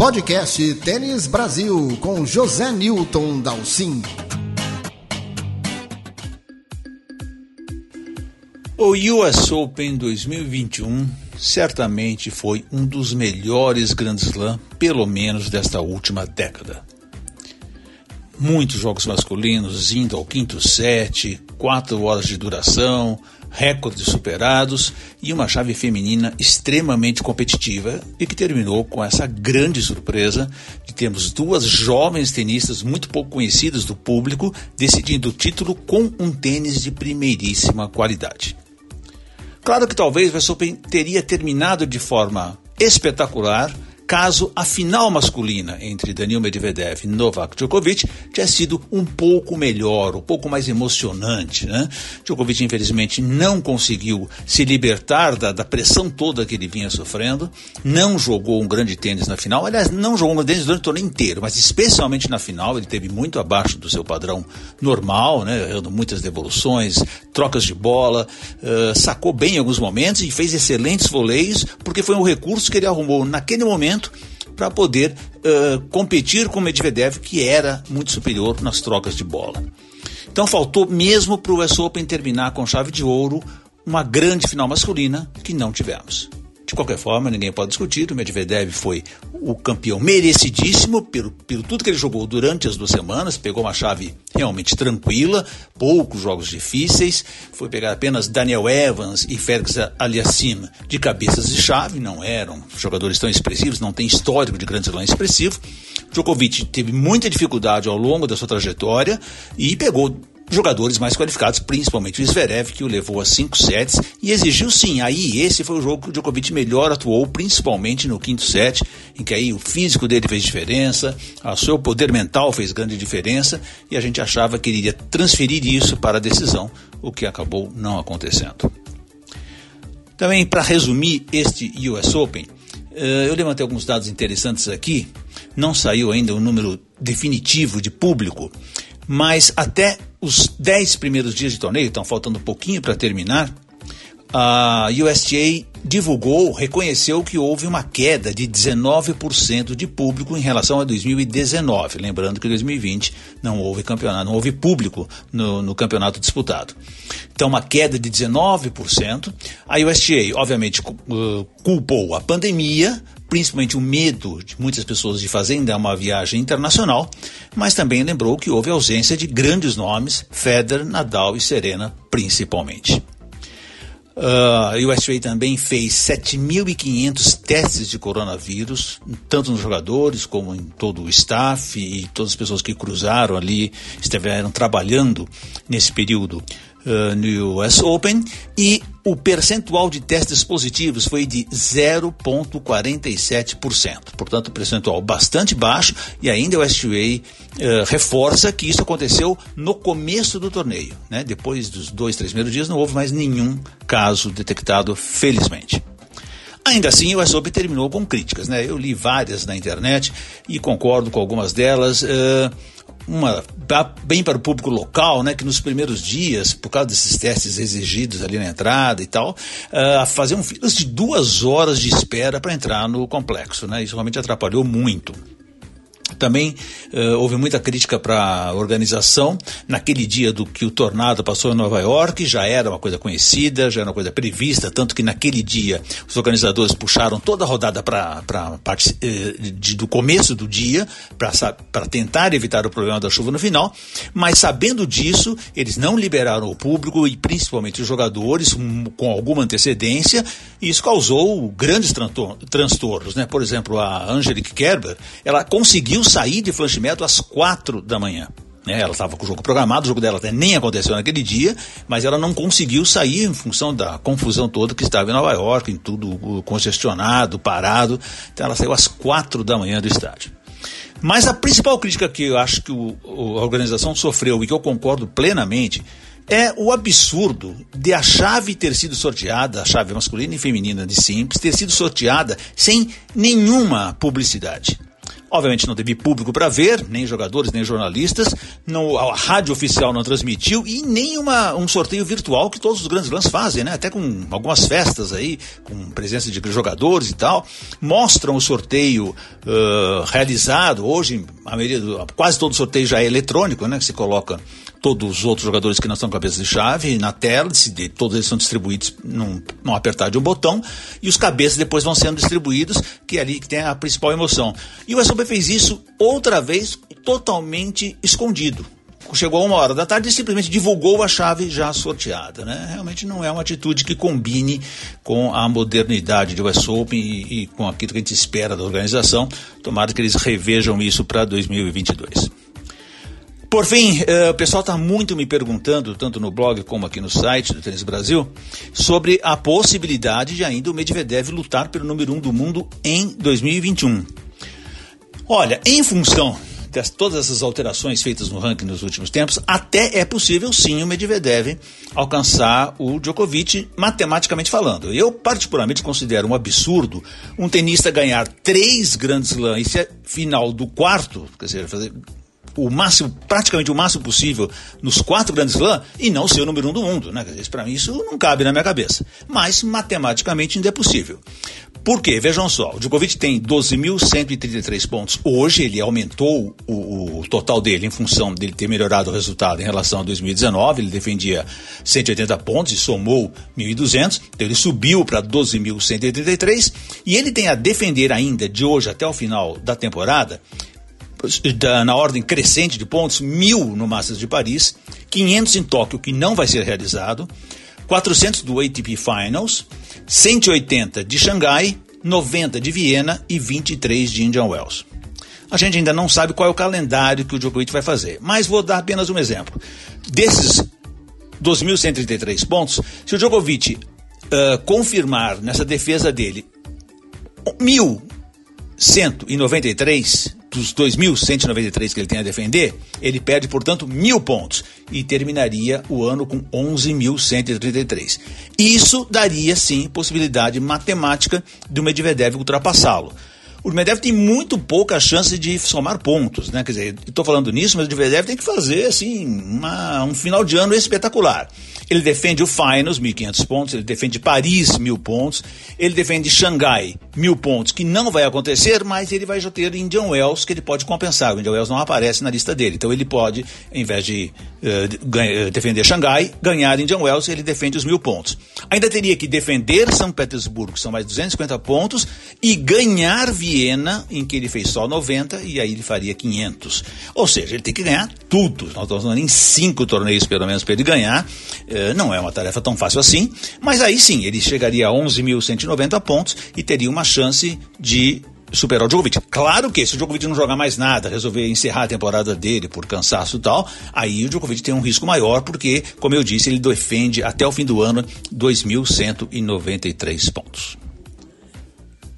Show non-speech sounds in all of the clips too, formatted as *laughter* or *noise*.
Podcast Tênis Brasil com José Newton Dalcin. O US Open 2021 certamente foi um dos melhores Grand Slam, pelo menos desta última década. Muitos jogos masculinos indo ao quinto set, quatro horas de duração, recordes superados e uma chave feminina extremamente competitiva e que terminou com essa grande surpresa de termos duas jovens tenistas muito pouco conhecidas do público decidindo o título com um tênis de primeiríssima qualidade. Claro que talvez o teria terminado de forma espetacular caso a final masculina entre Daniil Medvedev e Novak Djokovic tivesse sido um pouco melhor, um pouco mais emocionante. Né? Djokovic, infelizmente, não conseguiu se libertar da, da, pressão toda que ele vinha sofrendo, não jogou um grande tênis na final, aliás, não jogou um grande tênis durante o torneio inteiro, mas especialmente na final ele teve muito abaixo do seu padrão normal, né? errando muitas devoluções, trocas de bola, uh, sacou bem em alguns momentos e fez excelentes voleios, porque foi um recurso que ele arrumou naquele momento para poder uh, competir com o Medvedev, que era muito superior nas trocas de bola. Então faltou mesmo para o US Open terminar com chave de ouro uma grande final masculina que não tivemos. De qualquer forma, ninguém pode discutir. O Medvedev foi o campeão merecidíssimo pelo, pelo tudo que ele jogou durante as duas semanas. Pegou uma chave realmente tranquila, poucos jogos difíceis. Foi pegar apenas Daniel Evans e Félix Aliassim de cabeças de chave. Não eram jogadores tão expressivos, não tem histórico de grande slam expressivo. Djokovic teve muita dificuldade ao longo da sua trajetória e pegou jogadores mais qualificados, principalmente o Zverev, que o levou a cinco sets e exigiu sim. Aí esse foi o jogo que o Djokovic melhor atuou, principalmente no quinto set, em que aí o físico dele fez diferença, o seu poder mental fez grande diferença e a gente achava que ele iria transferir isso para a decisão, o que acabou não acontecendo. Também para resumir este US Open, eh, eu levantei alguns dados interessantes aqui. Não saiu ainda o número definitivo de público, mas até os 10 primeiros dias de torneio, estão faltando um pouquinho para terminar, a USTA divulgou, reconheceu que houve uma queda de 19% de público em relação a 2019. Lembrando que em 2020 não houve campeonato, não houve público no, no campeonato disputado. Então, uma queda de 19%. A USTA, obviamente, culpou a pandemia, principalmente o medo de muitas pessoas de fazer ainda uma viagem internacional, mas também lembrou que houve ausência de grandes nomes, Federer, Nadal e Serena principalmente. Uh, a USA também fez 7.500 testes de coronavírus, tanto nos jogadores como em todo o staff e todas as pessoas que cruzaram ali, estiveram trabalhando nesse período uh, no US Open e o percentual de testes positivos foi de 0,47%. Portanto, percentual bastante baixo e ainda o SUA uh, reforça que isso aconteceu no começo do torneio. Né? Depois dos dois, três primeiros dias não houve mais nenhum caso detectado, felizmente. Ainda assim, o Open terminou com críticas. Né? Eu li várias na internet e concordo com algumas delas. Uh, uma bem para o público local, né, que nos primeiros dias, por causa desses testes exigidos ali na entrada e tal, uh, faziam filas de duas horas de espera para entrar no complexo, né? Isso realmente atrapalhou muito. Também uh, houve muita crítica para a organização. Naquele dia do que o tornado passou em Nova York, já era uma coisa conhecida, já era uma coisa prevista, tanto que naquele dia os organizadores puxaram toda a rodada para parte uh, de, do começo do dia, para tentar evitar o problema da chuva no final. Mas sabendo disso, eles não liberaram o público e principalmente os jogadores um, com alguma antecedência, e isso causou grandes transtornos. Né? Por exemplo, a Angelique Kerber, ela conseguiu sair de Flanchimeto às quatro da manhã. Né? Ela estava com o jogo programado, o jogo dela até nem aconteceu naquele dia, mas ela não conseguiu sair em função da confusão toda que estava em Nova York, em tudo congestionado, parado. Então ela saiu às quatro da manhã do estádio. Mas a principal crítica que eu acho que o, a organização sofreu e que eu concordo plenamente é o absurdo de a chave ter sido sorteada, a chave masculina e feminina de simples, ter sido sorteada sem nenhuma publicidade. Obviamente não teve público para ver, nem jogadores, nem jornalistas. Não, a rádio oficial não transmitiu e nem uma, um sorteio virtual que todos os grandes lãs fazem, né? Até com algumas festas aí, com presença de jogadores e tal. Mostram o sorteio uh, realizado. Hoje, a maioria do, quase todo sorteio já é eletrônico, né? Que se coloca todos os outros jogadores que não são cabeças de chave na tela, todos eles são distribuídos num, num apertar de um botão, e os cabeças depois vão sendo distribuídos, que é ali que tem a principal emoção. E o SOB fez isso outra vez totalmente escondido. Chegou a uma hora da tarde e simplesmente divulgou a chave já sorteada. Né? Realmente não é uma atitude que combine com a modernidade do US Open e, e com aquilo que a gente espera da organização. Tomara que eles revejam isso para 2022. Por fim, uh, o pessoal está muito me perguntando, tanto no blog como aqui no site do Tênis Brasil, sobre a possibilidade de ainda o Medvedev lutar pelo número um do mundo em 2021. Olha, em função de todas essas alterações feitas no ranking nos últimos tempos, até é possível sim o Medvedev alcançar o Djokovic matematicamente falando. Eu particularmente considero um absurdo um tenista ganhar três grandes slams e final do quarto, quer dizer, fazer o máximo, praticamente o máximo possível nos quatro grandes slams e não ser o número um do mundo, né? Para mim isso não cabe na minha cabeça. Mas matematicamente ainda é possível. Por quê? Vejam só, o Djokovic tem 12.133 pontos. Hoje ele aumentou o, o, total dele em função dele ter melhorado o resultado em relação a 2019. Ele defendia 180 pontos e somou 1.200. Então ele subiu para 12.133 e ele tem a defender ainda de hoje até o final da temporada na ordem crescente de pontos, mil no Masters de Paris, 500 em Tóquio, que não vai ser realizado, 400 do ATP Finals, 180 de Xangai, 90 de Viena e 23 de Indian Wells. A gente ainda não sabe qual é o calendário que o Djokovic vai fazer, mas vou dar apenas um exemplo. Desses 2.133 pontos, se o Djokovic uh, confirmar nessa defesa dele 1.193, dos 2.193 que ele tem a defender, ele perde, portanto, mil pontos e terminaria o ano com 11.133. Isso daria, sim, possibilidade matemática do Medvedev ultrapassá-lo. O Medvedev tem muito pouca chance de somar pontos, né? Quer dizer, estou falando nisso, mas o Medvedev tem que fazer, assim, uma, um final de ano espetacular. Ele defende o Finals, 1.500 pontos, ele defende Paris, 1.000 pontos, ele defende Xangai, 1.000 pontos, que não vai acontecer, mas ele vai já ter Indian Wells, que ele pode compensar. O Indian Wells não aparece na lista dele, então ele pode, em vez de uh, defender Xangai, ganhar Indian Wells, ele defende os 1.000 pontos. Ainda teria que defender São Petersburgo, que são mais 250 pontos, e ganhar Viena, em que ele fez só 90, e aí ele faria 500. Ou seja, ele tem que ganhar tudo. Nós estamos falando em cinco torneios, pelo menos, para ele ganhar. Eh, não é uma tarefa tão fácil assim, mas aí sim, ele chegaria a 11.190 pontos e teria uma chance de superar o Djokovic. Claro que se o Djokovic não jogar mais nada, resolver encerrar a temporada dele por cansaço e tal, aí o Djokovic tem um risco maior, porque, como eu disse, ele defende até o fim do ano 2.193 pontos.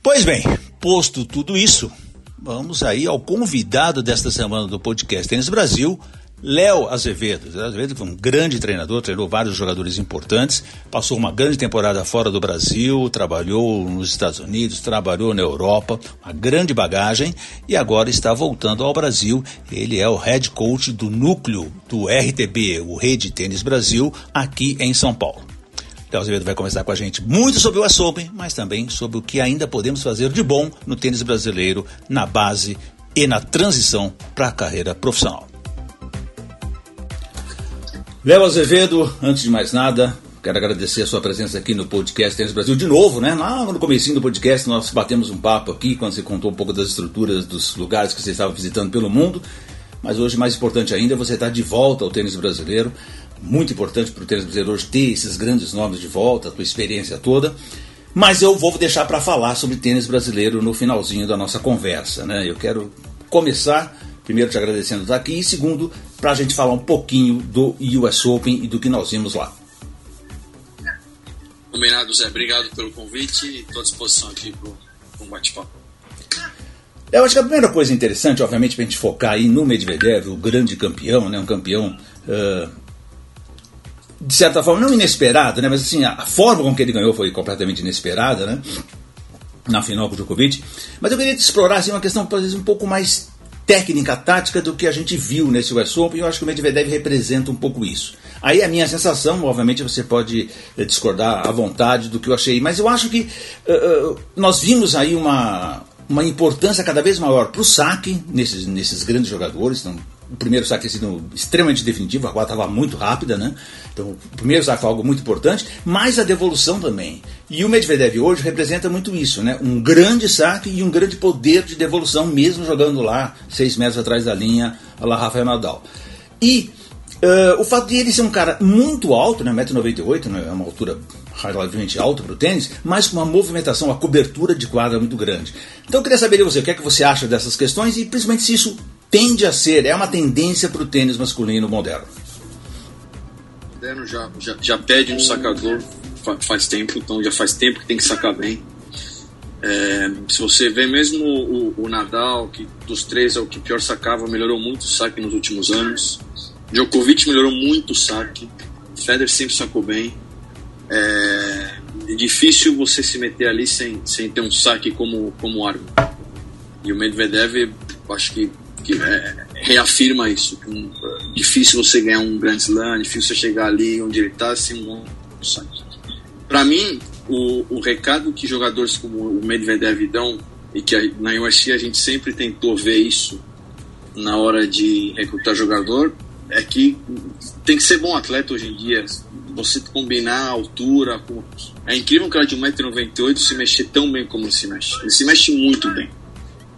Pois bem, posto tudo isso, vamos aí ao convidado desta semana do podcast Tênis Brasil, Léo Azevedo. Léo Azevedo foi um grande treinador, treinou vários jogadores importantes, passou uma grande temporada fora do Brasil, trabalhou nos Estados Unidos, trabalhou na Europa, uma grande bagagem e agora está voltando ao Brasil. Ele é o head coach do núcleo do RTB, o Rede Tênis Brasil, aqui em São Paulo. Léo Azevedo vai conversar com a gente muito sobre o Open, mas também sobre o que ainda podemos fazer de bom no tênis brasileiro, na base e na transição para a carreira profissional. Léo Azevedo, antes de mais nada, quero agradecer a sua presença aqui no podcast Tênis Brasil de novo, né? Lá no comecinho do podcast nós batemos um papo aqui quando você contou um pouco das estruturas dos lugares que você estava visitando pelo mundo. Mas hoje, mais importante ainda, você estar de volta ao tênis brasileiro. Muito importante para o tênis brasileiro hoje ter esses grandes nomes de volta, a tua experiência toda. Mas eu vou deixar para falar sobre tênis brasileiro no finalzinho da nossa conversa, né? Eu quero começar Primeiro, te agradecendo estar aqui. E segundo, para a gente falar um pouquinho do US Open e do que nós vimos lá. Combinado, Zé. Obrigado pelo convite e estou à disposição aqui para um bate-papo. Eu acho que a primeira coisa interessante, obviamente, para a gente focar aí no Medvedev, o grande campeão, né, um campeão uh, de certa forma não inesperado, né, mas assim a, forma com que ele ganhou foi completamente inesperada, né? na final com o Djokovic. Mas eu queria explorar assim, uma questão talvez um pouco mais técnica, tática do que a gente viu nesse US Open, e eu acho que o Medvedev representa um pouco isso. Aí a minha sensação, obviamente você pode eh, discordar à vontade do que eu achei, mas eu acho que uh, nós vimos aí uma, uma importância cada vez maior para o saque nesses, nesses grandes jogadores. Então, o primeiro saque sido extremamente definitivo, a quadra estava muito rápida, né? Então, o primeiro saque foi algo muito importante, mas a devolução também. E o Medvedev hoje representa muito isso, né? Um grande saque e um grande poder de devolução, mesmo jogando lá, seis metros atrás da linha, lá Rafael Nadal. E uh, o fato de ele ser um cara muito alto, né? 1,98m, né? é uma altura relativamente alta para o tênis, mas com uma movimentação, uma cobertura de quadra muito grande. Então eu queria saber de você, o que é que você acha dessas questões e principalmente se isso tende a ser, é uma tendência para o tênis masculino moderno. Moderno já, já, já pede um sacador faz tempo, então já faz tempo que tem que sacar bem. É, se você vê mesmo o, o, Nadal, que dos três é o que pior sacava, melhorou muito o saque nos últimos anos. Djokovic melhorou muito o saque. Federer sempre sacou bem. É, é difícil você se meter ali sem, sem ter um saque como, como arma. E o Medvedev, acho que que é, reafirma isso. Um, difícil você ganhar um Grand Slam, difícil você chegar ali onde ele está sem um Para mim, o, o recado que jogadores como o Medvedev dão, e que a, na USC a gente sempre tentou ver isso na hora de recrutar jogador, é que tem que ser bom atleta hoje em dia. Você combinar a altura. Com... É incrível um cara de 1,98m se mexer tão bem como ele se mexe. Ele se mexe muito bem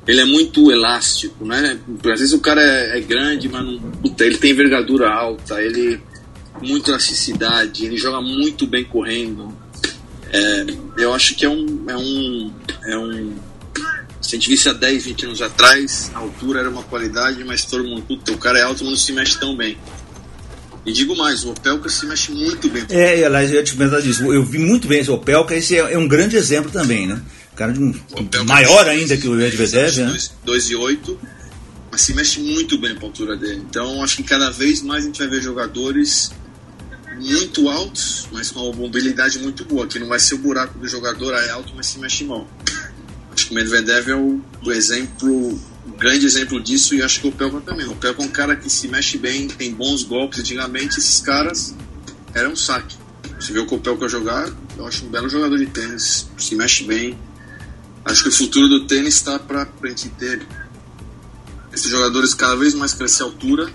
ele é muito elástico, né? Às vezes o cara é, é grande, mas não, puta, ele tem envergadura alta, ele muito elasticidade, ele joga muito bem correndo. É, eu acho que é um, é um, é um se a gente visse há 10, 20 anos atrás, a altura era uma qualidade, mas todo mundo, puta, o cara é alto, mas não se mexe tão bem. E digo mais, o Opelka se mexe muito bem. É, aliás, eu ia te comentar disso. Eu vi muito bem esse Opelka, esse é, é um grande exemplo também, né? Cara de um, maior ainda que o Medvedev, né? 2 e 8, mas se mexe muito bem a altura dele. Então acho que cada vez mais a gente vai ver jogadores muito altos, mas com uma mobilidade muito boa, que não vai ser o buraco do jogador é alto, mas se mexe mal. Acho que o Medvedev é o, o exemplo, o grande exemplo disso, e acho que o Pelka também. O Pelka é um cara que se mexe bem, tem bons golpes. Antigamente, esses caras eram um saque. Você vê o Kopelka jogar, eu acho um belo jogador de tênis, se mexe bem, Acho que o futuro do tênis está para a gente ter esses jogadores cada vez mais crescer a altura,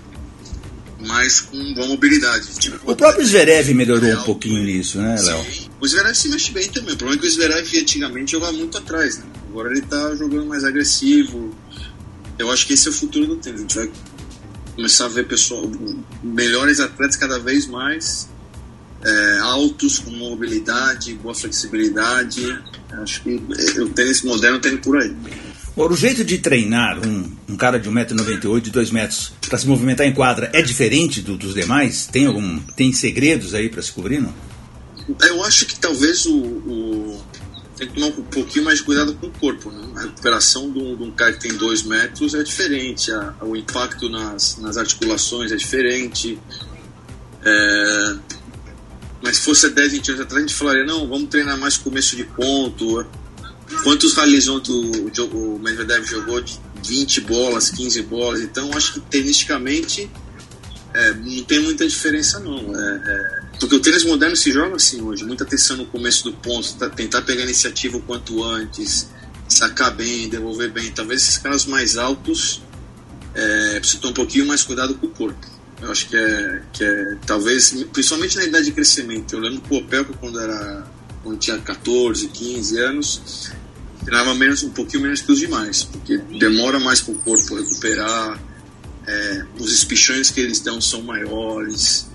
mas com boa mobilidade. Tipo, o próprio Zverev melhorou um pouquinho nisso, né, Léo? O Zverev se mexe bem também. O problema é que o Zverev antigamente jogava muito atrás, né? Agora ele está jogando mais agressivo. Eu acho que esse é o futuro do tênis. A gente vai começar a ver pessoal, melhores atletas cada vez mais é, altos, com mobilidade, boa flexibilidade. Acho que o tênis moderno tem por aí. Agora, o jeito de treinar um, um cara de 1,98m, de 2 metros, para se movimentar em quadra é diferente do, dos demais? Tem algum tem segredos aí para se cobrir, não? Eu acho que talvez o, o, tem que tomar um pouquinho mais de cuidado com o corpo. Né? A recuperação de um, de um cara que tem 2 metros é diferente, a, o impacto nas, nas articulações é diferente. É, mas se fosse 10, 20 anos atrás, a gente falaria: não, vamos treinar mais começo de ponto. Quantos rallies ontem o, Medvedev jogou de 20 bolas, 15 bolas? Então, acho que tenisticamente é, não tem muita diferença, não. É, é, porque o tênis moderno se joga assim hoje: muita atenção no começo do ponto, tá, tentar pegar iniciativa o quanto antes, sacar bem, devolver bem. Talvez esses caras mais altos é, precisam ter um pouquinho mais cuidado com o corpo. Eu acho que é, que é talvez, principalmente na idade de crescimento. Eu lembro que o Opelka, quando, era, quando tinha 14, 15 anos, treinava menos, um pouquinho menos que os demais, porque demora mais para o corpo recuperar, é, os espichões que eles dão são maiores.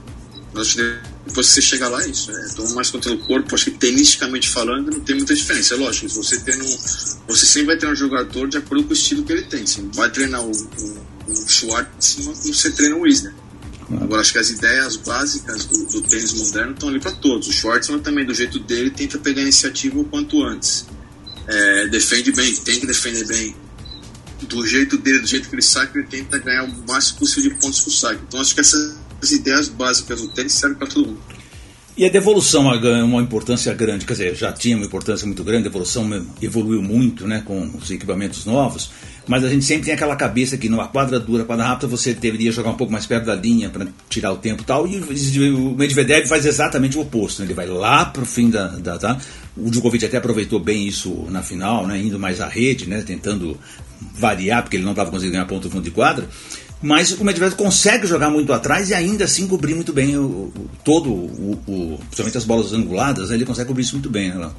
Que depois que você chega lá, é isso. É, toma mais conta do corpo. Acho que tenisticamente falando, não tem muita diferença. É lógico, você um, você sempre vai ter um jogador de acordo com o estilo que ele tem. Você vai treinar o, o, o Schwartz você treina o Wisner. Agora, acho que as ideias básicas do, do tênis moderno estão ali para todos. O Schwartzman também, do jeito dele, tenta pegar a iniciativa o quanto antes. É, defende bem, tem que defender bem. Do jeito dele, do jeito que ele saca, ele tenta ganhar o máximo possível de pontos por saque. Então, acho que essas ideias básicas do tênis servem para todo mundo. E a devolução ganha uma importância grande, quer dizer, já tinha uma importância muito grande, a devolução evoluiu muito né, com os equipamentos novos, mas a gente sempre tem aquela cabeça que numa quadra dura, quadra rápida, você deveria jogar um pouco mais perto da linha para tirar o tempo e tal, e o Medvedev faz exatamente o oposto, né? ele vai lá para o fim da, da, O Djokovic até aproveitou bem isso na final, né, indo mais à rede, né, tentando variar, porque ele não estava conseguindo ganhar ponto no fundo de quadra, mas o Medvedev consegue jogar muito atrás e ainda assim cobrir muito bem o, o todo, o, o, principalmente as bolas anguladas, né, ele consegue cobrir isso muito bem. Né,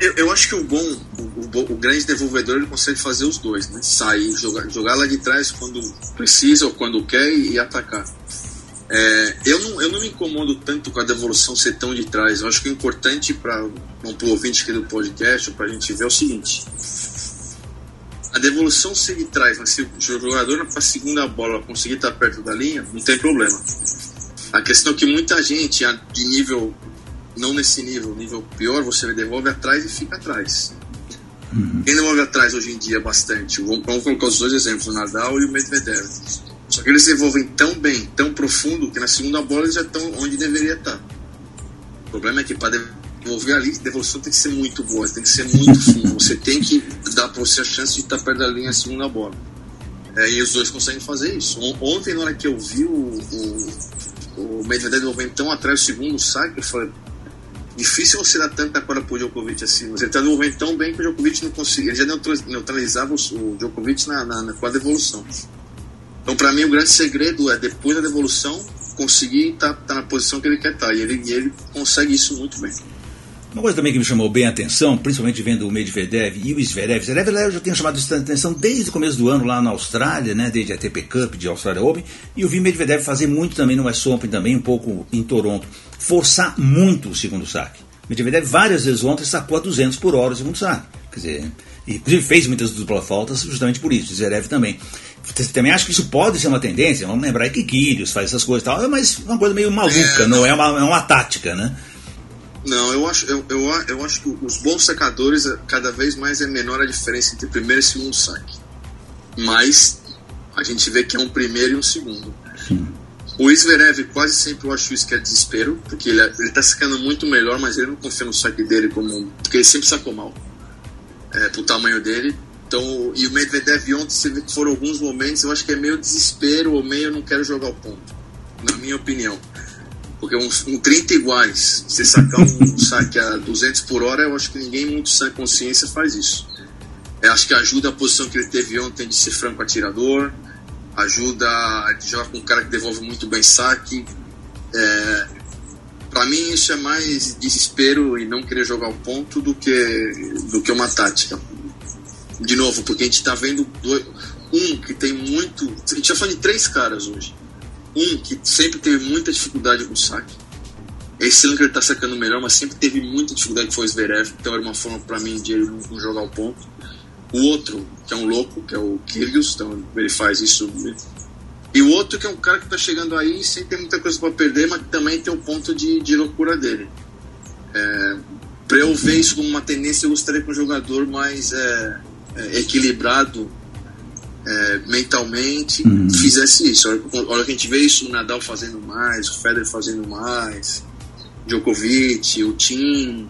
eu, eu, acho que o bom, o, o, grande devolvedor, ele consegue fazer os dois, né? Sair, jogar, jogar lá de trás quando precisa ou quando quer e, e atacar. É, eu, não, eu não me incomodo tanto com a devolução ser tão de trás. Eu acho que o importante para o ouvinte aqui do podcast, para a gente ver, é o seguinte: a devolução se ele traz, mas se o jogador para a segunda bola conseguir estar perto da linha, não tem problema. A questão é que muita gente, de nível, não nesse nível, nível pior, você devolve atrás e fica atrás. Uhum. Quem devolve atrás hoje em dia bastante? Vamos, colocar os dois exemplos, o Nadal e o Medvedev. Só que eles devolvem tão bem, tão profundo, que na segunda bola eles já estão onde deveria estar. O problema é que para devolver ali, a devolução tem que ser muito boa, tem que ser muito *laughs* fina. Você tem que dar para você a chance de estar perto da linha a segunda bola. É, e os dois conseguem fazer isso. Ontem, na hora que eu vi o, o, o Medvedev devolvendo tão atrás do segundo saque, eu falei: difícil você dar tanta corda pro Djokovic assim. Mas ele está devolvendo tão bem que o Djokovic não conseguia. Ele já neutralizava o, Djokovic na, na, na, com a devolução. Então, para mim, o grande segredo é depois da devolução conseguir estar tá, tá na posição que ele quer estar. Tá. E ele, ele consegue isso muito bem. Uma coisa também que me chamou bem a atenção, principalmente vendo o Medvedev e o Zverev, Zverev eu já tenho chamado a atenção desde o começo do ano lá na Austrália, né, desde a ATP Cup de Australia Open, e eu vi Medvedev fazer muito também no West Open, também um pouco em Toronto, forçar muito o segundo saque. Medvedev várias vezes ontem sacou a 200 por hora o segundo saque, quer dizer, inclusive fez muitas duplas faltas justamente por isso, Zverev também. Você também acha que isso pode ser uma tendência? Vamos lembrar que Kyrgios faz essas coisas e tal, mas uma coisa meio maluca, é, não é uma, é uma tática, né? Não, eu acho, eu, eu, eu acho que os bons secadores, eh, cada vez mais é menor a diferença entre primeiro e segundo saque. Mas a gente vê que é um primeiro e um segundo. Sim. O Zverev quase sempre eu acho isso que é desespero, porque ele, ele tá sacando muito melhor, mas ele não confia no saque dele como. Porque ele sempre sacou mal. É, pro tamanho dele. Então, e o Medvedev ontem, você vê que foram alguns momentos, eu acho que é meio desespero ou meio não quero jogar o ponto. Na minha opinião. Porque um, um 30 iguais, você sacar um *laughs* saque a 200 por hora, eu acho que ninguém muito sem consciência faz isso. Eu acho que ajuda a posição que ele teve ontem de ser franco atirador, ajuda a jogar com um cara que devolve muito bem saque. É, para mim isso é mais desespero e não querer jogar o ponto do que do que uma tática. De novo, porque a gente está vendo dois, um que tem muito. A gente já falou de três caras hoje um que sempre teve muita dificuldade com o saque. Esse ano que ele tá sacando melhor, mas sempre teve muita dificuldade que foi o Zverev, então era uma forma para mim de ele não jogar o ponto. O outro, que é um louco, que é o Kyrgios, então ele faz isso. E o outro que é um cara que tá chegando aí sem ter muita coisa para perder, mas que também tem o um ponto de, de loucura dele. É, para eu ver isso como uma tendência, eu gostaria que um jogador mais é, é, equilibrado é, mentalmente uhum. fizesse isso. Olha, olha que a gente vê isso o Nadal fazendo mais, o Federer fazendo mais, Djokovic, o Tim.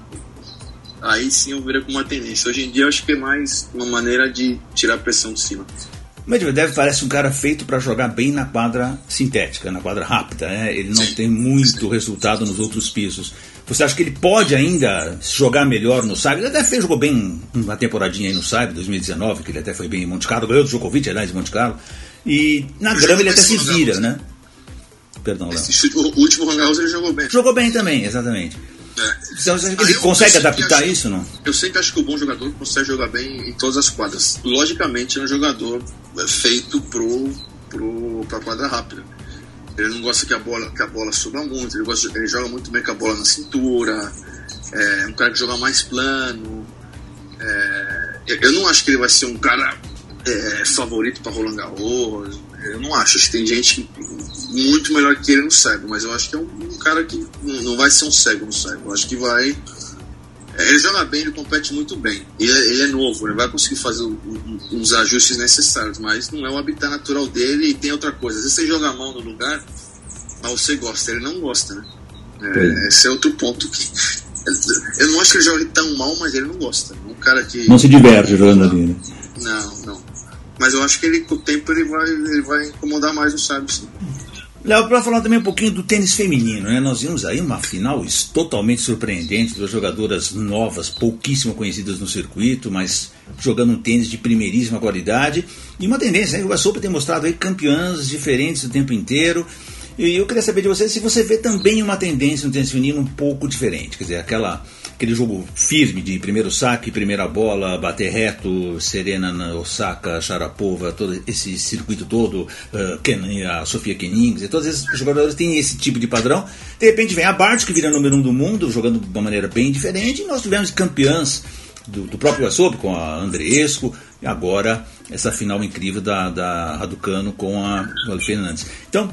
Aí sim eu veria como uma tendência. Hoje em dia eu acho que é mais uma maneira de tirar a pressão de cima. Medvedev parece um cara feito para jogar bem na quadra sintética, na quadra rápida. Né? Ele não Sim. tem muito resultado nos outros pisos. Você acha que ele pode ainda jogar melhor no Saib? Ele até fez, jogou bem uma temporadinha aí no Saib, 2019, que ele até foi bem em Monte Carlo, ganhou do Djokovic, aliás, em Monte Carlo. E na grama ele até se vira, né? Perdão, Léo. O último Roland Garros ele jogou bem. Jogou bem também, exatamente. É. Então, ele consegue adaptar isso, não? Eu sempre acho que o bom jogador consegue jogar bem em todas as quadras. Logicamente, é um jogador feito pro, pro, pra quadra rápida. Ele não gosta que a bola, que a bola suba muito, ele, gosta, ele joga muito bem com a bola na cintura, é um cara que joga mais plano. É, eu não acho que ele vai ser um cara é, favorito para Roland Garros. Eu não acho. Acho que tem gente muito melhor que ele no cego, mas eu acho que é um, um cara que não vai ser um cego no cego. Eu acho que vai. É, ele joga bem, ele compete muito bem. Ele é, ele é novo, ele vai conseguir fazer uns ajustes necessários, mas não é o habitat natural dele. E tem outra coisa: às vezes você joga a mão no lugar, mas você gosta, ele não gosta, né? É, esse é outro ponto que. *laughs* Eu não acho que ele jogue tão mal, mas ele não gosta. Um cara que. Não se diverte jogando ali, né? Não, não. Mas eu acho que ele, com o tempo ele vai, ele vai incomodar mais o Sábio, sim. Léo, para falar também um pouquinho do tênis feminino, né? Nós vimos aí uma final totalmente surpreendente, duas jogadoras novas, pouquíssimo conhecidas no circuito, mas jogando um tênis de primeiríssima qualidade. E uma tendência, né? O Sopa tem mostrado aí campeãs diferentes o tempo inteiro. E eu queria saber de você se você vê também uma tendência no tênis feminino um pouco diferente, quer dizer, aquela aquele jogo firme de primeiro saque, primeira bola, bater reto, Serena na Osaka, Sharapova, todo esse circuito todo, uh, a Sofia Kenings, todos esses jogadores têm esse tipo de padrão. De repente vem a Bart, que vira número um do mundo, jogando de uma maneira bem diferente, e nós tivemos campeãs do, do próprio Asob com a Andreesco, e agora essa final incrível da, da Raducano com a Vale Fernandes. Então,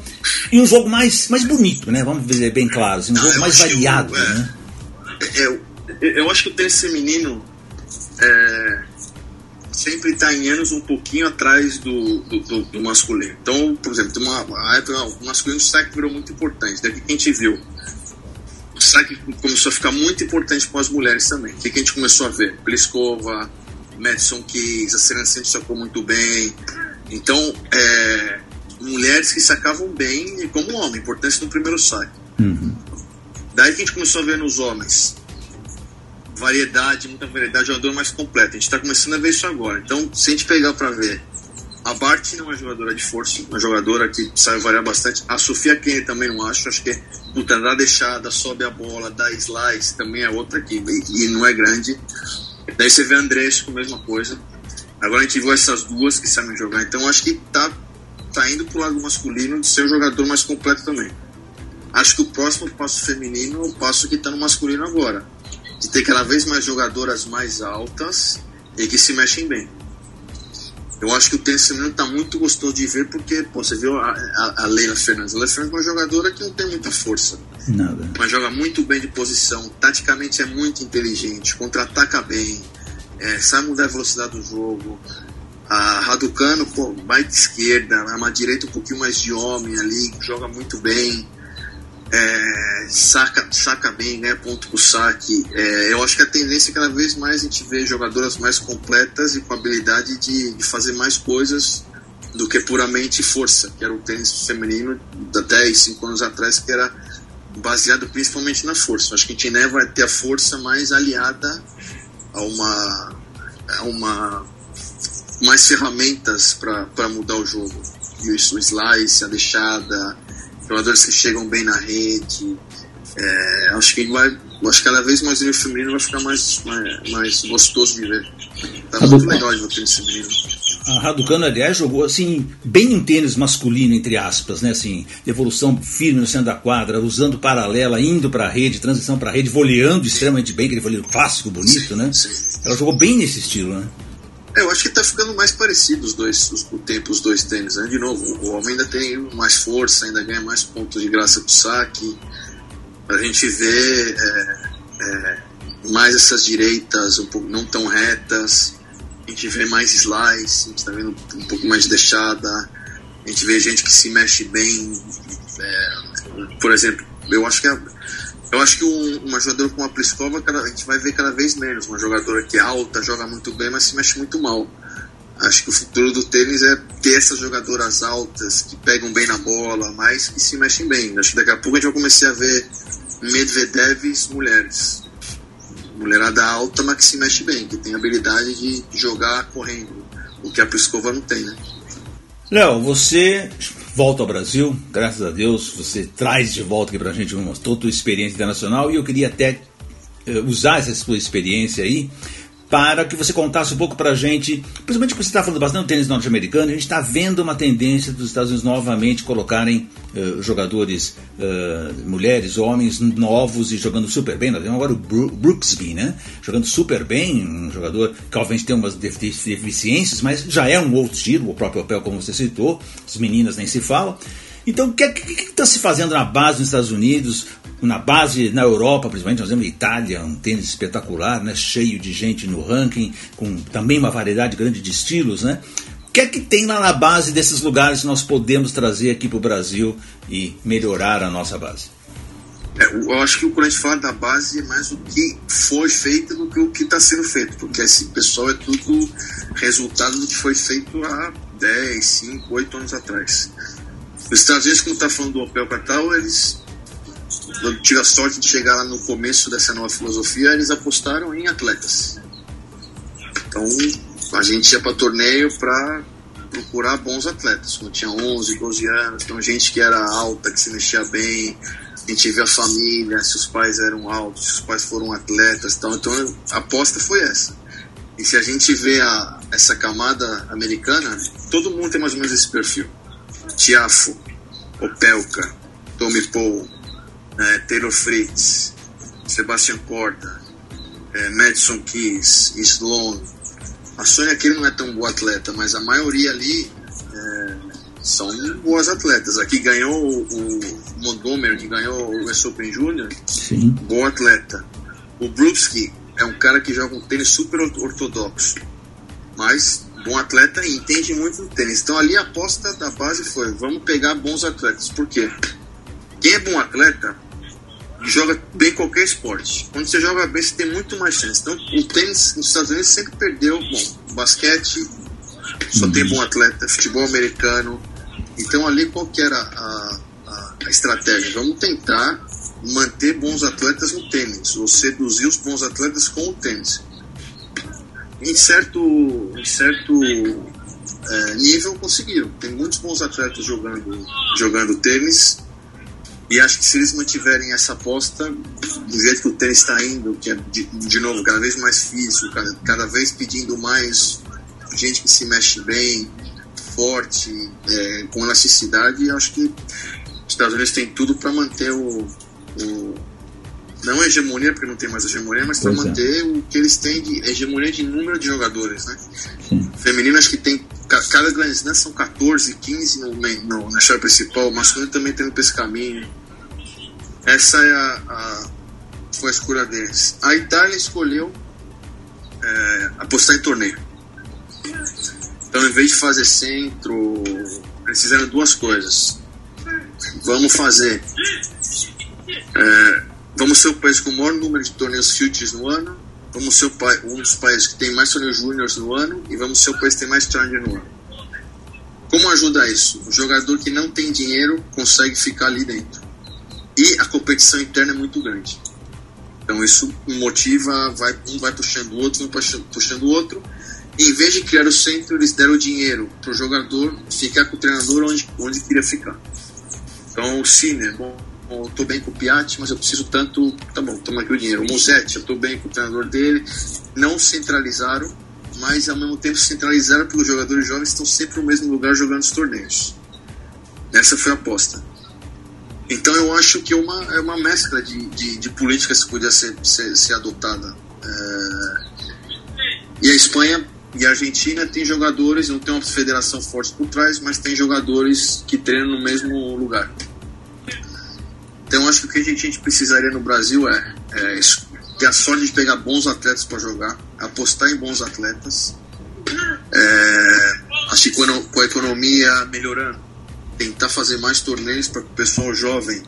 e um jogo mais, mais bonito, né? Vamos dizer bem claro, assim, um jogo mais variado, é, né? É, eu acho que o tênis feminino é, sempre está em anos um pouquinho atrás do, do, do, do masculino. Então, por exemplo, tem uma, uma época, o masculino saque virou muito importante. Daqui que a gente viu. O saque começou a ficar muito importante para as mulheres também. O que, que a gente começou a ver? Pliskova, Madison Keys, a Serena sempre sacou muito bem. Então, é, mulheres que sacavam bem como homem, importância no primeiro saque. Uhum. Daí que a gente começou a ver nos homens variedade, muita variedade, jogador mais completo. A gente está começando a ver isso agora. Então, se a gente pegar para ver, a Bart não é uma jogadora de força, uma jogadora que sabe variar bastante. A Sofia Kenny também não acho, acho que é puta, dá deixada, sobe a bola, dá slice, também é outra que e não é grande. Daí você vê a mesma coisa. Agora a gente viu essas duas que sabem jogar, então acho que tá, tá indo pro lado masculino de ser o jogador mais completo também. Acho que o próximo passo feminino é o passo que tá no masculino agora de ter cada vez mais jogadoras mais altas e que se mexem bem. Eu acho que o feminino está muito gostoso de ver porque pô, você viu a, a, a Leila Fernandes. A Leila Fernandes é uma jogadora que não tem muita força. Nada. Mas joga muito bem de posição, taticamente é muito inteligente, contra-ataca bem, é, sabe mudar a velocidade do jogo. A Raducano pô, vai de esquerda, uma direita um pouquinho mais de homem ali, joga muito bem é, saca, saca bem, né, ponto pro saque. É, eu acho que a tendência é cada vez mais a gente vê jogadoras mais completas e com habilidade de, de fazer mais coisas do que puramente força, que era o tênis feminino 10, 5 anos atrás, que era baseado principalmente na força. Acho que a gente vai ter a força mais aliada a uma, a uma mais ferramentas para mudar o jogo. E o slice, a deixada, jogadores que chegam bem na rede. É, acho que vai, acho que cada vez mais o feminino vai ficar mais, mais, mais gostoso de ver. Tá muito legal de ver tênis feminino. A Raducano, aliás, jogou assim, bem um tênis masculino, entre aspas, né? Assim, evolução firme no centro da quadra, usando paralela, indo para a rede, transição para a rede, voleando extremamente bem, aquele voleio clássico, bonito, sim, né? Sim. Ela jogou bem nesse estilo, né? É, eu acho que tá ficando mais parecido os dois, os, o tempo, os dois tênis, né? De novo, o homem ainda tem mais força, ainda ganha mais pontos de graça pro saque. A gente vê é, é, mais essas direitas um pouco não tão retas. A gente vê mais slice, a gente tá vendo um pouco mais de deixada. A gente vê gente que se mexe bem. É, por exemplo, eu acho que a, eu acho que um, uma jogadora como a Pliskova, a gente vai ver cada vez menos. Uma jogadora que é alta, joga muito bem, mas se mexe muito mal. Acho que o futuro do tênis é ter essas jogadoras altas que pegam bem na bola, mas que se mexem bem. Acho que daqui a pouco a gente vai começar a ver Medvedevs mulheres. Mulherada alta, mas que se mexe bem, que tem habilidade de jogar correndo. O que a Pliskova não tem, né? Léo, você volta ao Brasil, graças a Deus, você traz de volta aqui pra gente uma, toda a experiência internacional. E eu queria até uh, usar essa sua experiência aí para que você contasse um pouco para a gente, principalmente porque você está falando bastante do tênis norte-americano, a gente está vendo uma tendência dos Estados Unidos novamente colocarem uh, jogadores, uh, mulheres, homens novos e jogando super bem. Nós vemos agora o Brooksby, né? Jogando super bem, um jogador que obviamente tem umas deficiências, mas já é um outro estilo, o próprio papel, como você citou, as meninas nem se falam. Então, o que está se fazendo na base nos Estados Unidos? na base na Europa, principalmente, nós vemos Itália, um tênis espetacular, né, cheio de gente no ranking, com também uma variedade grande de estilos, né? O que é que tem lá na base desses lugares que nós podemos trazer aqui para o Brasil e melhorar a nossa base? É, eu acho que quando a gente fala da base é mais o que foi feito do que o que está sendo feito, porque esse pessoal é tudo resultado do que foi feito há 10, 5, 8 anos atrás. Os Estados Unidos, como está falando do Opel Catal, eles eu tive a sorte de chegar lá no começo dessa nova filosofia, eles apostaram em atletas. Então a gente ia para torneio para procurar bons atletas, quando tinha 11, 12 anos, então gente que era alta, que se mexia bem, a gente via a família, se os pais eram altos, se os pais foram atletas, então, então a aposta foi essa. E se a gente vê a, essa camada americana, todo mundo tem mais ou menos esse perfil. Tiafo, Opelka, Tommy Paul, é, Taylor Fritz, Sebastian Corda, é, Madison Keys, Sloan. A Sônia Kelly não é tão boa atleta, mas a maioria ali é, são boas atletas. Aqui ganhou o, o Montgomery, que ganhou o US Open Junior, Sim. bom atleta. O Brewski é um cara que joga um tênis super ortodoxo, mas bom atleta e entende muito do tênis. Então ali a aposta da base foi: vamos pegar bons atletas. Por quê? Quem é bom atleta joga bem qualquer esporte. Quando você joga bem, você tem muito mais chance. Então, o tênis nos Estados Unidos sempre perdeu. Bom, basquete só tem bom atleta, futebol americano. Então, ali qual que era a, a, a estratégia? Vamos tentar manter bons atletas no tênis, ou seduzir os bons atletas com o tênis. Em certo, em certo é, nível conseguiram. Tem muitos bons atletas jogando, jogando tênis e acho que se eles mantiverem essa aposta, do jeito que o tênis está indo, que é de, de, novo cada vez mais físico, cada, cada, vez pedindo mais gente que se mexe bem, forte, é, com elasticidade, acho que os Estados Unidos têm tudo para manter o, o, não a hegemonia, porque não tem mais hegemonia, mas para manter é. o que eles têm de hegemonia de número de jogadores, né? Sim. Feminino acho que tem cada Grand Slam são 14, 15 no, no, na chave principal, o masculino também tem esse caminho. Essa é a, a, foi a escolha deles. A Itália escolheu é, apostar em torneio. Então, em vez de fazer centro, eles fizeram duas coisas. Vamos fazer. É, vamos ser o país com o maior número de torneios futures no ano vamos ser um dos países que tem mais torneios júniores no ano e vamos ser o país que tem mais challenger no ano. Como ajuda isso? O jogador que não tem dinheiro consegue ficar ali dentro. E a competição interna é muito grande. Então isso motiva, vai, um vai puxando o outro, um puxando o outro. E, em vez de criar o centro, eles deram o dinheiro para o jogador ficar com o treinador onde, onde queria ficar. Então o Cine, bom, eu tô bem com o Piatti, mas eu preciso tanto. Tá bom, toma aqui o dinheiro. O Musetti, eu tô bem com o treinador dele. Não centralizaram, mas ao mesmo tempo centralizaram porque os jogadores jovens estão sempre no mesmo lugar jogando os torneios. Essa foi a aposta. Então eu acho que é uma, é uma mescla de, de, de políticas que podia ser, ser, ser adotada. É... E a Espanha e a Argentina tem jogadores, não tem uma federação forte por trás, mas tem jogadores que treinam no mesmo lugar. Então acho que o que a gente, a gente precisaria no Brasil é, é, ter a sorte de pegar bons atletas para jogar, apostar em bons atletas. É, acho que com a economia melhorando, tentar fazer mais torneios para que o pessoal jovem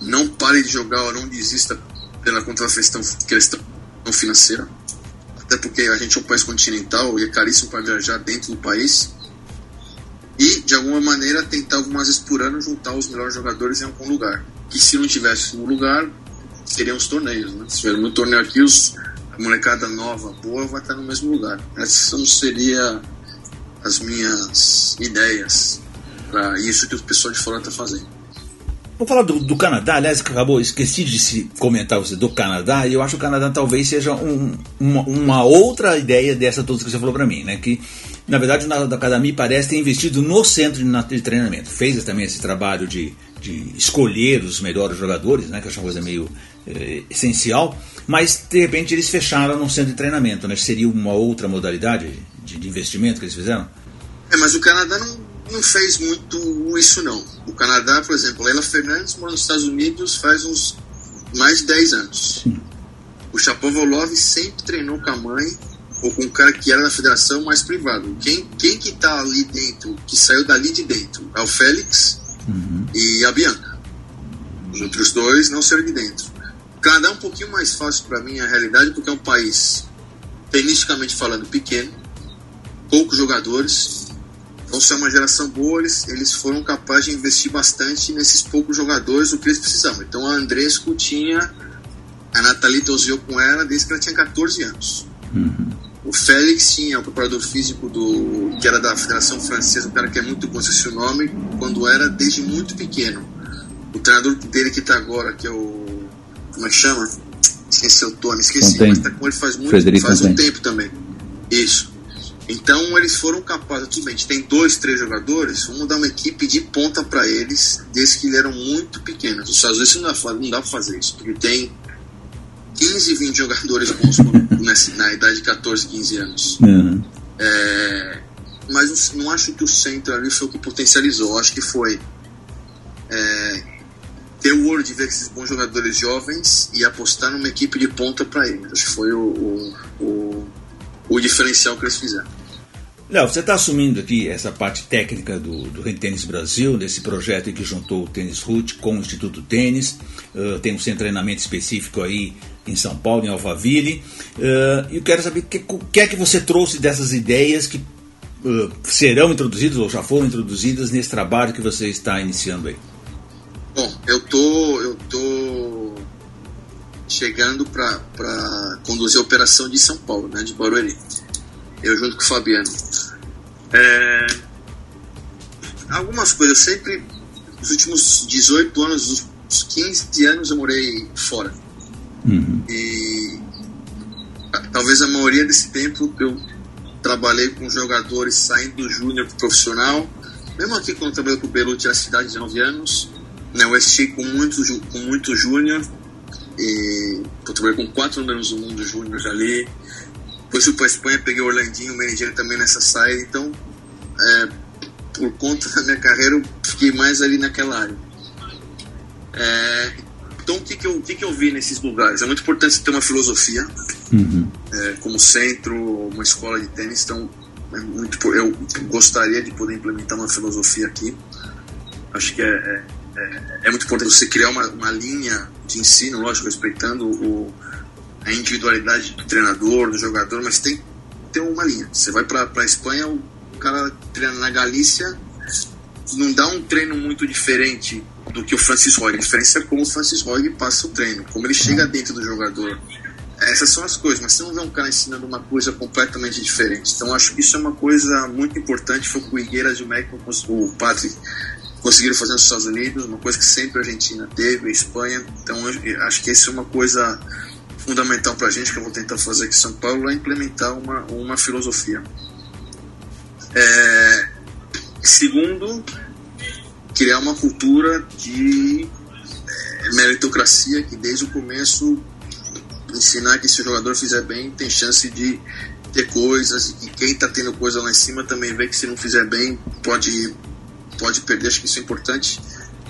não pare de jogar ou não desista pela contrafestão questão financeira. Até porque a gente é um país continental e é caríssimo para viajar dentro do país. E, de alguma maneira, tentar algumas vezes por ano juntar os melhores jogadores em algum lugar que se não tivesse no lugar, seriam os torneios. Né? Se tiver um torneio aqui, os, a molecada nova, boa, vai estar no mesmo lugar. Essas não seriam as minhas ideias para isso que o pessoal de fora está fazendo. Vamos falar do, do, Canadá, aliás, acabou, esqueci de se comentar você do Canadá, e eu acho que o Canadá talvez seja um, uma, uma, outra ideia dessa toda que você falou para mim, né? Que na verdade o da Academia parece ter investido no centro de treinamento, fez também esse trabalho de de escolher os melhores jogadores, né, que eu acho uma coisa meio é, essencial, mas de repente eles fecharam num centro de treinamento, né? Seria uma outra modalidade de, de investimento que eles fizeram? É, mas o Canadá não, não fez muito isso não. O Canadá, por exemplo, Leila Fernandes mora nos Estados Unidos faz uns mais de 10 anos. Sim. O Chapovalov sempre treinou com a mãe ou com um cara que era da federação mais privado. Quem, quem que tá ali dentro, que saiu dali de dentro? É o Félix, uhum. e a Bianca. Os outros dois não saíram de dentro. Canadá é um pouquinho mais fácil para mim, a realidade, porque é um país, tenisticamente falando, pequeno, poucos jogadores. Então, se é uma geração boa, eles, eles foram capazes de investir bastante nesses poucos jogadores, o que eles precisavam. Então, a Andresco tinha. A Nathalie torceu com ela desde que ela tinha 14 anos. Uhum. O Félix tinha o preparador físico do que era da Federação Francesa, um cara que é muito bom esse nome, quando era desde muito pequeno. O treinador dele que está agora, que é o. Como é que chama? Esqueci o Tony, esqueci, Fontaine. mas está com ele faz muito Frederico faz um tempo também. Isso. Então eles foram capazes, tudo bem, a gente tem dois, três jogadores, vamos dar uma equipe de ponta para eles, desde que eles eram muito pequenos. Os Estados Unidos não dá, não dá pra fazer isso, porque tem 15, 20 jogadores bons na idade de 14, 15 anos. Uhum. É, mas não acho que o centro ali foi o que potencializou. Acho que foi é, ter o olho de ver esses bons jogadores jovens e apostar numa equipe de ponta para eles. Acho que foi o, o, o, o diferencial que eles fizeram. Léo, você está assumindo aqui essa parte técnica do, do Tênis Brasil, desse projeto que juntou o Tênis Root com o Instituto Tênis. Uh, tem um centro de treinamento específico aí em São Paulo, em Alphaville. Uh, e eu quero saber o que, que é que você trouxe dessas ideias que uh, serão introduzidas ou já foram introduzidas nesse trabalho que você está iniciando aí. Bom, eu tô, eu tô chegando para conduzir a operação de São Paulo, né, de Barueri. Eu junto com o Fabiano. É, algumas coisas, sempre, nos últimos 18 anos, uns 15 anos eu morei fora. Uhum. E talvez a maioria desse tempo eu trabalhei com jogadores saindo do júnior para profissional. Mesmo aqui quando eu trabalhei com o Belucci na cidade de 9 anos, né, eu assisti com muito, com muito júnior. E eu trabalhei com quatro números do mundo júnior ali. Depois fui para Espanha, peguei o Orlandinho, o Merendieri também nessa saída. Então, é, por conta da minha carreira, eu fiquei mais ali naquela área. É, então, o que, que, eu, o que, que eu vi nesses lugares? É muito importante ter uma filosofia, uhum. é, como centro, uma escola de tênis. Então, é muito, eu gostaria de poder implementar uma filosofia aqui. Acho que é, é, é, é muito importante você criar uma, uma linha de ensino, lógico, respeitando o, a individualidade do treinador, do jogador, mas tem que ter uma linha. Você vai para a Espanha, o cara treina na Galícia, não dá um treino muito diferente do que o Francis Roy. A diferença é como o Francis Roy passa o treino, como ele chega dentro do jogador. Essas são as coisas, mas você não vê um cara ensinando uma coisa completamente diferente. Então acho que isso é uma coisa muito importante. Foi com o Higueiras e o o Patrick conseguiram fazer nos Estados Unidos, uma coisa que sempre a Argentina teve, a Espanha. Então acho que isso é uma coisa fundamental para a gente, que eu vou tentar fazer aqui em São Paulo, é implementar uma, uma filosofia. É, segundo, criar uma cultura de é, meritocracia que desde o começo ensinar que se o jogador fizer bem tem chance de ter coisas e que quem está tendo coisa lá em cima também vê que se não fizer bem pode pode perder acho que isso é importante.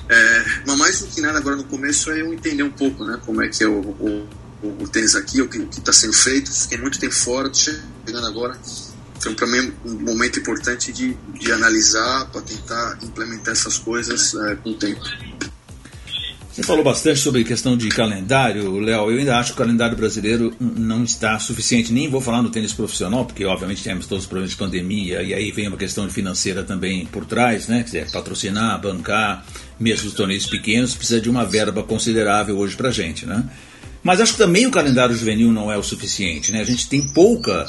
É, mas mais do que nada agora no começo é eu entender um pouco né como é que é o, o, o, tênis aqui o que está sendo feito fiquei muito tempo fora tô chegando agora então, para mim, um momento importante de, de analisar para tentar implementar essas coisas é, com o tempo. Você falou bastante sobre questão de calendário, Léo. Eu ainda acho que o calendário brasileiro não está suficiente. Nem vou falar no tênis profissional, porque obviamente temos todos os problemas de pandemia, e aí vem uma questão financeira também por trás, né? Quer dizer, patrocinar, bancar, mesmo os torneios pequenos, precisa de uma verba considerável hoje para a gente, né? Mas acho que também o calendário juvenil não é o suficiente, né? A gente tem pouca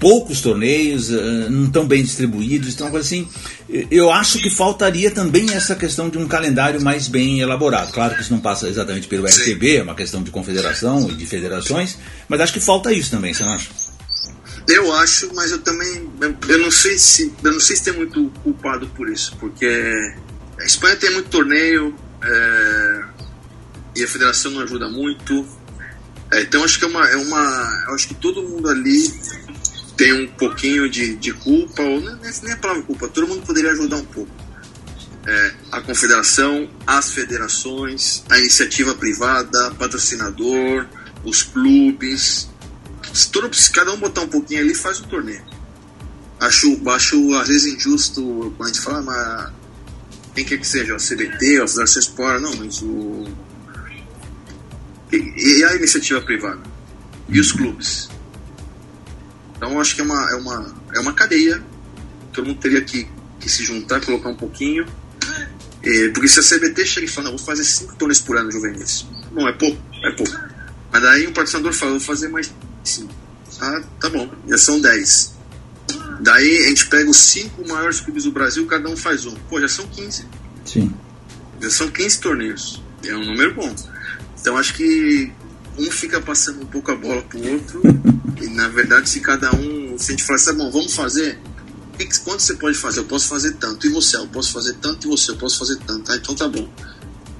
poucos torneios, uh, não tão bem distribuídos, então assim, eu acho que faltaria também essa questão de um calendário mais bem elaborado. Claro que isso não passa exatamente pelo RTB, é uma questão de confederação e de federações, mas acho que falta isso também, você não acha? Eu acho, mas eu também eu não sei se eu não sei se tem muito culpado por isso, porque a Espanha tem muito torneio é, e a federação não ajuda muito. É, então acho que é uma, é uma, acho que todo mundo ali tem um pouquinho de, de culpa, ou nem, nem a palavra culpa, todo mundo poderia ajudar um pouco. É, a confederação, as federações, a iniciativa privada, patrocinador, os clubes. Todo, cada um botar um pouquinho ali, faz um torneio. Acho, acho às vezes injusto quando a gente fala, mas quem quer que seja, a CBT, a Federação Sport, não, mas o, E, e a iniciativa privada? E os clubes? Então acho que é uma, é uma, é uma cadeia. Todo mundo teria que, que se juntar, colocar um pouquinho. É, porque se a CBT chega e fala, não, vou fazer cinco torneios por ano juvenis. Bom, é pouco, é pouco. Mas daí o patrocinador fala, vou fazer mais cinco. Ah, tá bom, já são dez. Daí a gente pega os cinco maiores clubes do Brasil, cada um faz um. Pô, já são 15. Sim. Já são 15 torneios. É um número bom. Então acho que um fica passando um pouco a bola pro outro. e na verdade, se cada um. Se a gente falar assim, bom, vamos fazer. Quanto você pode fazer? Eu posso fazer tanto. E você? Eu posso fazer tanto. E você? Eu posso fazer tanto. Ah, então tá bom.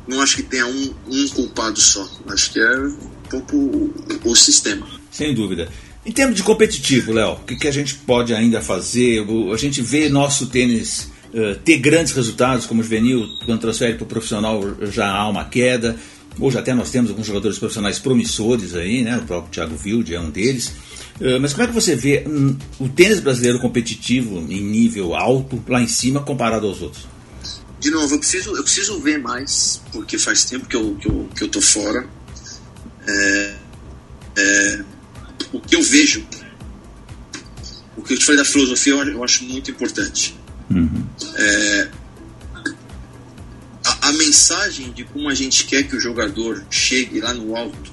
Não acho que tenha um, um culpado só. Acho que é um pouco o, o sistema. Sem dúvida. Em termos de competitivo, Léo, o que, que, a gente pode ainda fazer? A gente vê nosso tênis uh, ter grandes resultados, como o juvenil, quando transfere para o profissional já há uma queda. Hoje até nós temos alguns jogadores profissionais promissores aí, né? O próprio Thiago Wilde é um deles. Uh, mas como é que você vê um, o tênis brasileiro competitivo em nível alto, lá em cima, comparado aos outros? De novo, eu preciso, eu preciso ver mais, porque faz tempo que eu, que eu, que eu tô fora. É, é, o que eu vejo, o que eu te falei da filosofia, eu acho muito importante. Uhum. É, a, mensagem de como a gente quer que o jogador chegue lá no alto,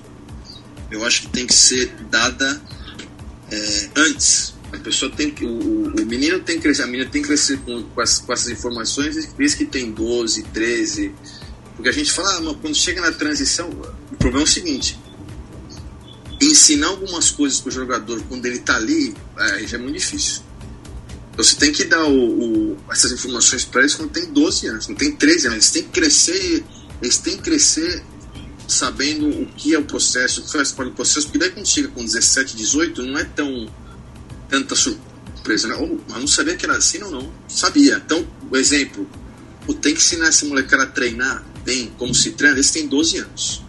eu acho que tem que ser dada é, antes. A pessoa tem que, o, o, menino tem que crescer, a menina tem que crescer com, com, as, com essas informações, desde que tem 12, 13. Porque a gente fala, ah, quando chega na transição, o problema é o seguinte: ensinar algumas coisas para o jogador quando ele está ali, já é muito difícil. Você tem que dar o, o, essas informações para eles quando tem 12 anos, não tem 13 anos. Eles têm que crescer, eles têm que crescer sabendo o que é o processo, o que faz parte do processo, porque daí quando chega com 17, 18, não é tão tanta surpresa. Né? Oh, eu não sabia que era assim ou não. Sabia. Então, o exemplo, tem que ensinar esse molecada a treinar bem, como se treina, eles têm 12 anos.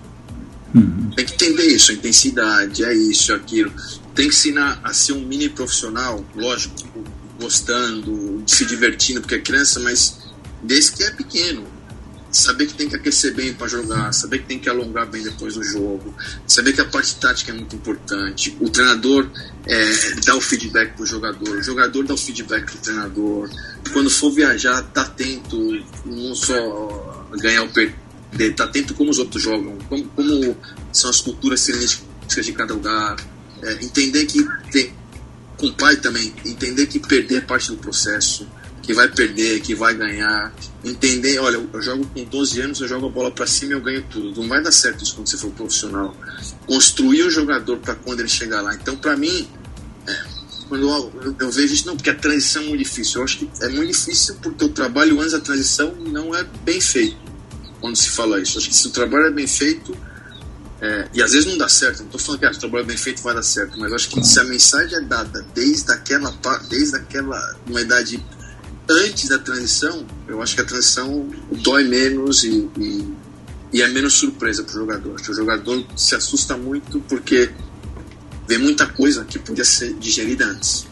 Uhum. Tem que entender isso, a intensidade, é isso, é aquilo. Tem que ensinar a ser um mini profissional, lógico, gostando, se divertindo, porque é criança, mas desde que é pequeno. Saber que tem que aquecer bem para jogar, saber que tem que alongar bem depois do jogo, saber que a parte tática é muito importante. O treinador é, dá o feedback para o jogador, o jogador dá o feedback para o treinador. Quando for viajar, tá atento, não só ganhar ou perder tá atento como os outros jogam, como, como são as culturas cinetísticas de cada lugar, é, entender que tem, com o pai também, entender que perder é parte do processo, que vai perder, que vai ganhar, entender, olha, eu jogo com 12 anos, eu jogo a bola para cima e eu ganho tudo. Não vai dar certo isso quando você for profissional. Construir o jogador para quando ele chegar lá. Então, para mim, é, quando eu, eu, vejo isso, não, porque a transição é muito difícil. Eu acho que é muito difícil porque o trabalho antes da transição não é bem feito quando se fala isso. Acho que se o trabalho é bem feito, é, e às vezes não dá certo, não estou falando que ah, o trabalho bem feito vai dar certo, mas acho que se a mensagem é dada desde aquela, desde aquela uma idade antes da transição, eu acho que a transição dói menos e, e, e é menos surpresa para o jogador. Acho que o jogador se assusta muito porque vê muita coisa que podia ser digerida antes.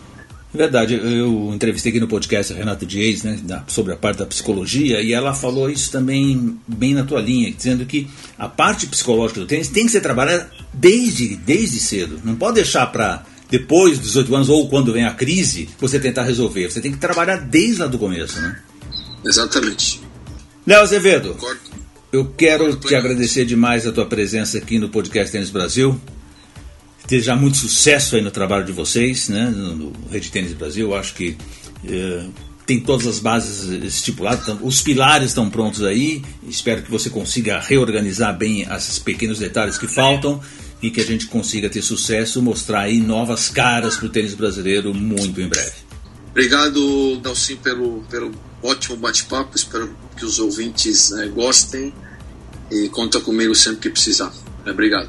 Verdade, eu entrevistei aqui no podcast a Renata Dias né, sobre a parte da psicologia e ela falou isso também bem na tua linha, dizendo que a parte psicológica do tênis tem que ser trabalhada desde, desde cedo. Não pode deixar para depois dos 18 anos ou quando vem a crise você tentar resolver. Você tem que trabalhar desde lá do começo, né? Exatamente. Léo Azevedo, Concordo. eu quero Concordo. te agradecer demais a tua presença aqui no podcast Tênis Brasil desejar muito sucesso aí no trabalho de vocês, né, no Rede Tênis Brasil. Eu acho que eh, tem todas as bases estipuladas, então, os pilares estão prontos aí. Espero que você consiga reorganizar bem esses pequenos detalhes que faltam e que a gente consiga ter sucesso, mostrar aí novas caras para o tênis brasileiro muito em breve. Obrigado, Dalcin, pelo, pelo ótimo bate-papo. Espero que os ouvintes né, gostem e conta comigo sempre que precisar. Obrigado.